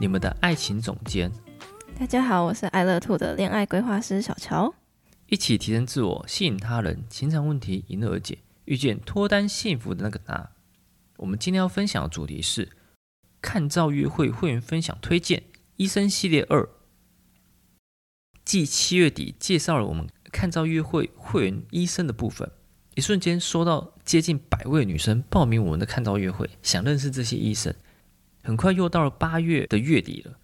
你们的爱情总监。大家好，我是爱乐 Two 的恋爱规划师小乔。一起提升自我，吸引他人，情场问题迎刃而解，遇见脱单幸福的那个他。我们今天要分享的主题是看照约会会员分享推荐医生系列二。继七月底介绍了我们看照约会会员医生的部分，一瞬间收到接近百位女生报名我们的看照约会，想认识这些医生。很快又到了八月的月底了，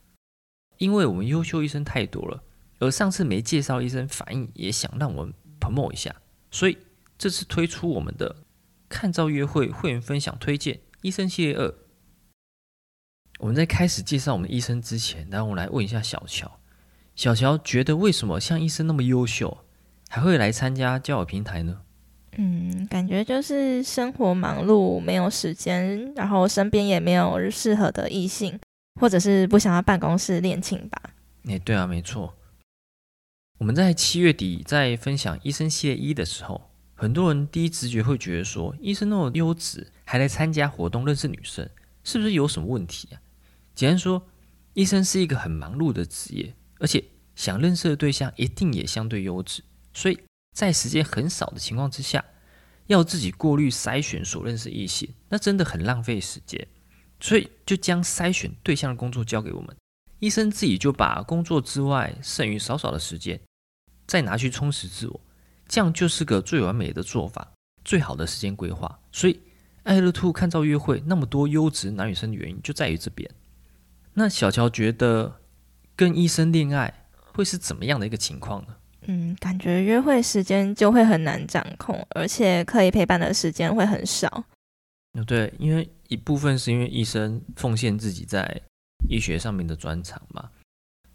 因为我们优秀医生太多了，而上次没介绍医生反应也想让我们 promo 一下，所以这次推出我们的看照约会会员分享推荐医生系列二。我们在开始介绍我们医生之前，让我们来问一下小乔，小乔觉得为什么像医生那么优秀，还会来参加交友平台呢？嗯，感觉就是生活忙碌，没有时间，然后身边也没有适合的异性，或者是不想要办公室恋情吧。哎，对啊，没错。我们在七月底在分享医生系列一的时候，很多人第一直觉会觉得说，医生那么优质，还来参加活动认识女生，是不是有什么问题啊？简单说，医生是一个很忙碌的职业，而且想认识的对象一定也相对优质，所以。在时间很少的情况之下，要自己过滤筛选所认识异性，那真的很浪费时间。所以就将筛选对象的工作交给我们，医生自己就把工作之外剩余少少的时间，再拿去充实自我，这样就是个最完美的做法，最好的时间规划。所以爱乐兔看照约会那么多优质男女生的原因就在于这边。那小乔觉得跟医生恋爱会是怎么样的一个情况呢？嗯，感觉约会时间就会很难掌控，而且可以陪伴的时间会很少。对，因为一部分是因为医生奉献自己在医学上面的专长嘛，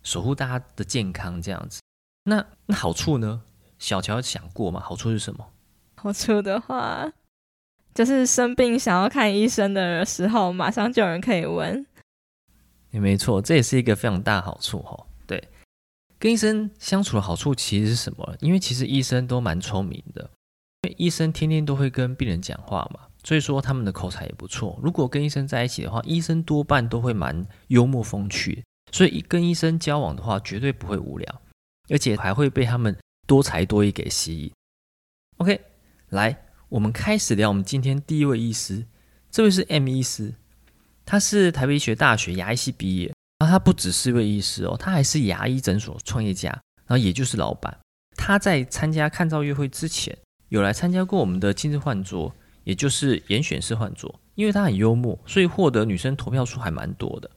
守护大家的健康这样子。那那好处呢？小乔想过吗？好处是什么？好处的话，就是生病想要看医生的时候，马上就有人可以问。也没错，这也是一个非常大好处哈。对。跟医生相处的好处其实是什么？因为其实医生都蛮聪明的，因为医生天天都会跟病人讲话嘛，所以说他们的口才也不错。如果跟医生在一起的话，医生多半都会蛮幽默风趣，所以跟医生交往的话绝对不会无聊，而且还会被他们多才多艺给吸引。OK，来，我们开始聊我们今天第一位医师，这位是 M 医师，他是台北医学大学牙医系毕业。他不只是一位医师哦，他还是牙医诊所创业家，然后也就是老板。他在参加看照约会之前，有来参加过我们的今日换桌，也就是严选式换桌。因为他很幽默，所以获得女生投票数还蛮多的。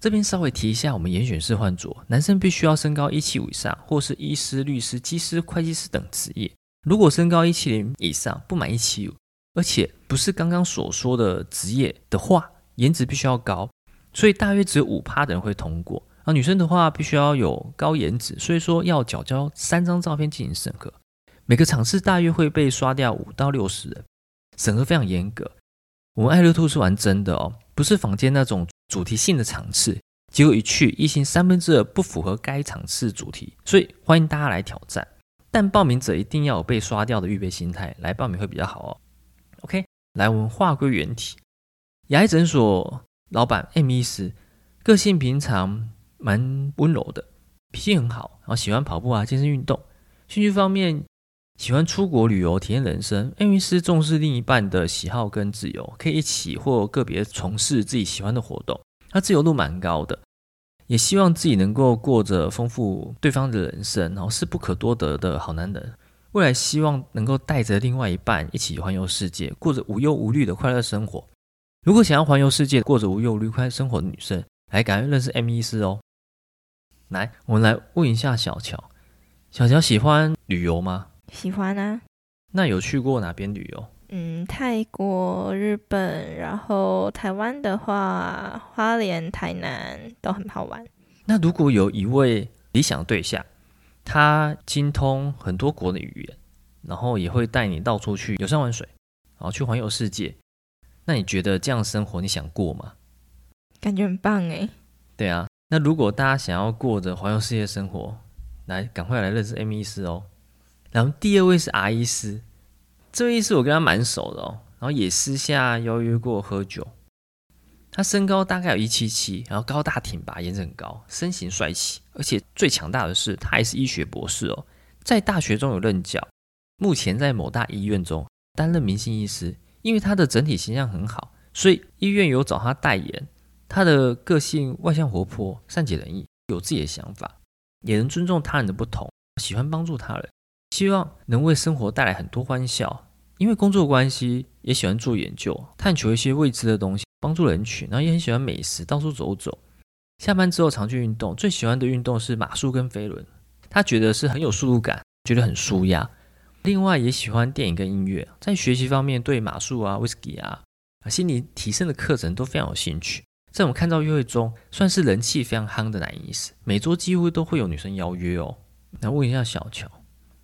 这边稍微提一下，我们严选式换桌，男生必须要身高一七五以上，或是医师、律师、技师、会计师等职业。如果身高一七零以上，不满一七五，而且不是刚刚所说的职业的话，颜值必须要高。所以大约只有五趴的人会通过啊。女生的话必须要有高颜值，所以说要缴交三张照片进行审核。每个场次大约会被刷掉五到六十人，审核非常严格。我们爱乐兔是玩真的哦，不是坊间那种主题性的场次。结果一去，异性三分之二不符合该场次主题，所以欢迎大家来挑战。但报名者一定要有被刷掉的预备心态，来报名会比较好哦。OK，来我们话归原题，牙医诊所。老板 M 医师，个性平常蛮温柔的，脾气很好，然后喜欢跑步啊，健身运动。兴趣方面，喜欢出国旅游，体验人生。M 医师重视另一半的喜好跟自由，可以一起或个别从事自己喜欢的活动。他自由度蛮高的，也希望自己能够过着丰富对方的人生，然后是不可多得的好男人。未来希望能够带着另外一半一起环游世界，过着无忧无虑的快乐生活。如果想要环游世界、过着无忧无虑、快乐生活的女生，来赶快认识 M 医师哦。来，我们来问一下小乔，小乔喜欢旅游吗？喜欢啊。那有去过哪边旅游？嗯，泰国、日本，然后台湾的话，花莲、台南都很好玩。那如果有一位理想对象，他精通很多国的语言，然后也会带你到处去游山玩水，然后去环游世界，那你觉得这样生活你想过吗？感觉很棒哎。对啊，那如果大家想要过着环游世界生活，来赶快来认识 M 医师哦。然后第二位是 R 医师，这位医师我跟他蛮熟的哦，然后也私下邀约过喝酒。他身高大概有一七七，然后高大挺拔，颜值很高，身形帅气，而且最强大的是他还是医学博士哦，在大学中有任教，目前在某大医院中担任明星医师。因为他的整体形象很好，所以医院有找他代言。他的个性外向活泼，善解人意，有自己的想法，也能尊重他人的不同，喜欢帮助他人，希望能为生活带来很多欢笑。因为工作关系，也喜欢做研究，探求一些未知的东西，帮助人群，然后也很喜欢美食，到处走走。下班之后常去运动，最喜欢的运动是马术跟飞轮，他觉得是很有速度感，觉得很舒压。另外也喜欢电影跟音乐，在学习方面对马术啊、威士忌啊、心理提升的课程都非常有兴趣。在我们看到约会中，算是人气非常夯的男医师，每桌几乎都会有女生邀约哦。那问一下小乔，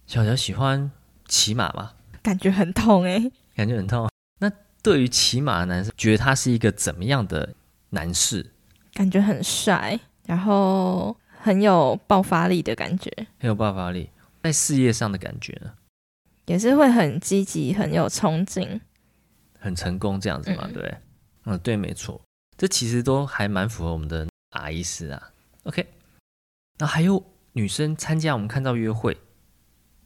小乔喜欢骑马吗？感觉很痛哎、欸，感觉很痛。那对于骑马的男生，觉得他是一个怎么样的男士？感觉很帅，然后很有爆发力的感觉，很有爆发力。在事业上的感觉呢？也是会很积极，很有冲劲，很成功这样子嘛？嗯、对，嗯，对，没错，这其实都还蛮符合我们的阿医师啊。OK，那还有女生参加我们看到约会。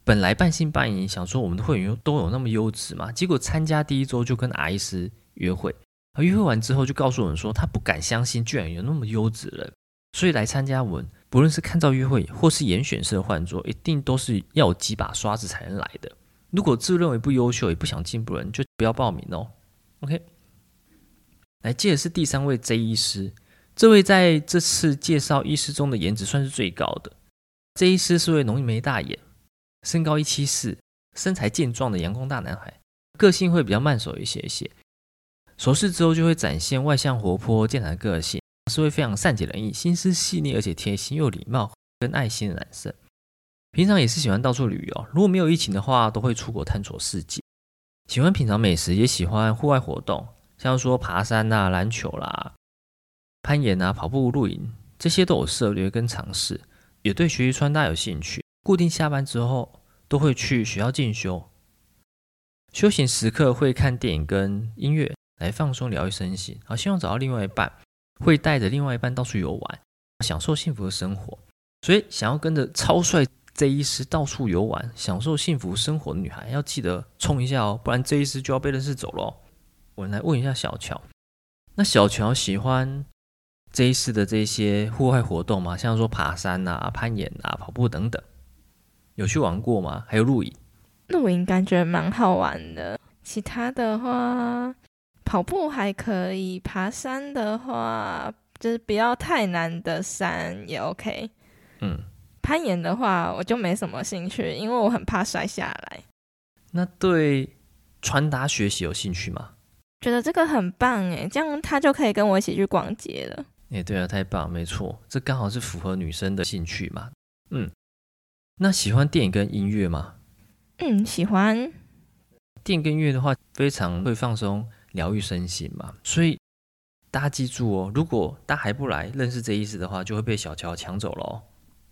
本来半信半疑，想说我们的会员都有那么优质嘛？结果参加第一周就跟阿医师约会，而约会完之后就告诉我们说，他不敢相信居然有那么优质的人，所以来参加我们，不论是看照约会或是严选社换桌，一定都是要有几把刷子才能来的。如果自认为不优秀也不想进步的人，就不要报名哦。OK，来接着是第三位 J 医师，这位在这次介绍医师中的颜值算是最高的。J 医师是位浓眉大眼。身高一七四，身材健壮的阳光大男孩，个性会比较慢熟一些些。熟识之后就会展现外向活泼、健谈的个性，是位非常善解人意、心思细腻而且贴心又礼貌跟爱心的男生。平常也是喜欢到处旅游，如果没有疫情的话，都会出国探索世界。喜欢品尝美食，也喜欢户外活动，像说爬山、啊、篮球啦、攀岩啊、跑步、露营，这些都有涉猎跟尝试。也对学习穿搭有兴趣。固定下班之后都会去学校进修，休闲时刻会看电影跟音乐来放松疗愈身心。好，希望找到另外一半，会带着另外一半到处游玩，享受幸福的生活。所以想要跟着超帅 J 医师到处游玩，享受幸福生活的女孩，要记得冲一下哦，不然这一师就要被认识走喽。我来问一下小乔，那小乔喜欢 J 医师的这些户外活动吗？像说爬山啊、攀岩啊、跑步等等。有去玩过吗？还有露营，露营感觉蛮好玩的。其他的话，跑步还可以，爬山的话就是不要太难的山也 OK。嗯，攀岩的话我就没什么兴趣，因为我很怕摔下来。那对穿搭学习有兴趣吗？觉得这个很棒诶，这样他就可以跟我一起去逛街了。诶，对啊，太棒，没错，这刚好是符合女生的兴趣嘛。嗯。那喜欢电影跟音乐吗？嗯，喜欢。电影跟音乐的话，非常会放松、疗愈身心嘛。所以大家记住哦，如果大家还不来认识这意思的话，就会被小乔抢走了哦。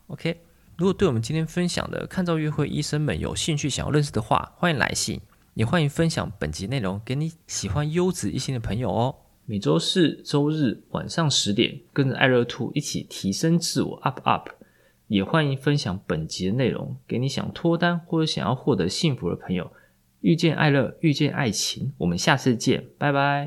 OK，如果对我们今天分享的看照约会医生们有兴趣，想要认识的话，欢迎来信，也欢迎分享本集内容给你喜欢优质异性的朋友哦。每周四、周日晚上十点，跟着爱乐兔一起提升自我，up up。也欢迎分享本集的内容给你想脱单或者想要获得幸福的朋友。遇见爱乐，遇见爱情，我们下次见，拜拜。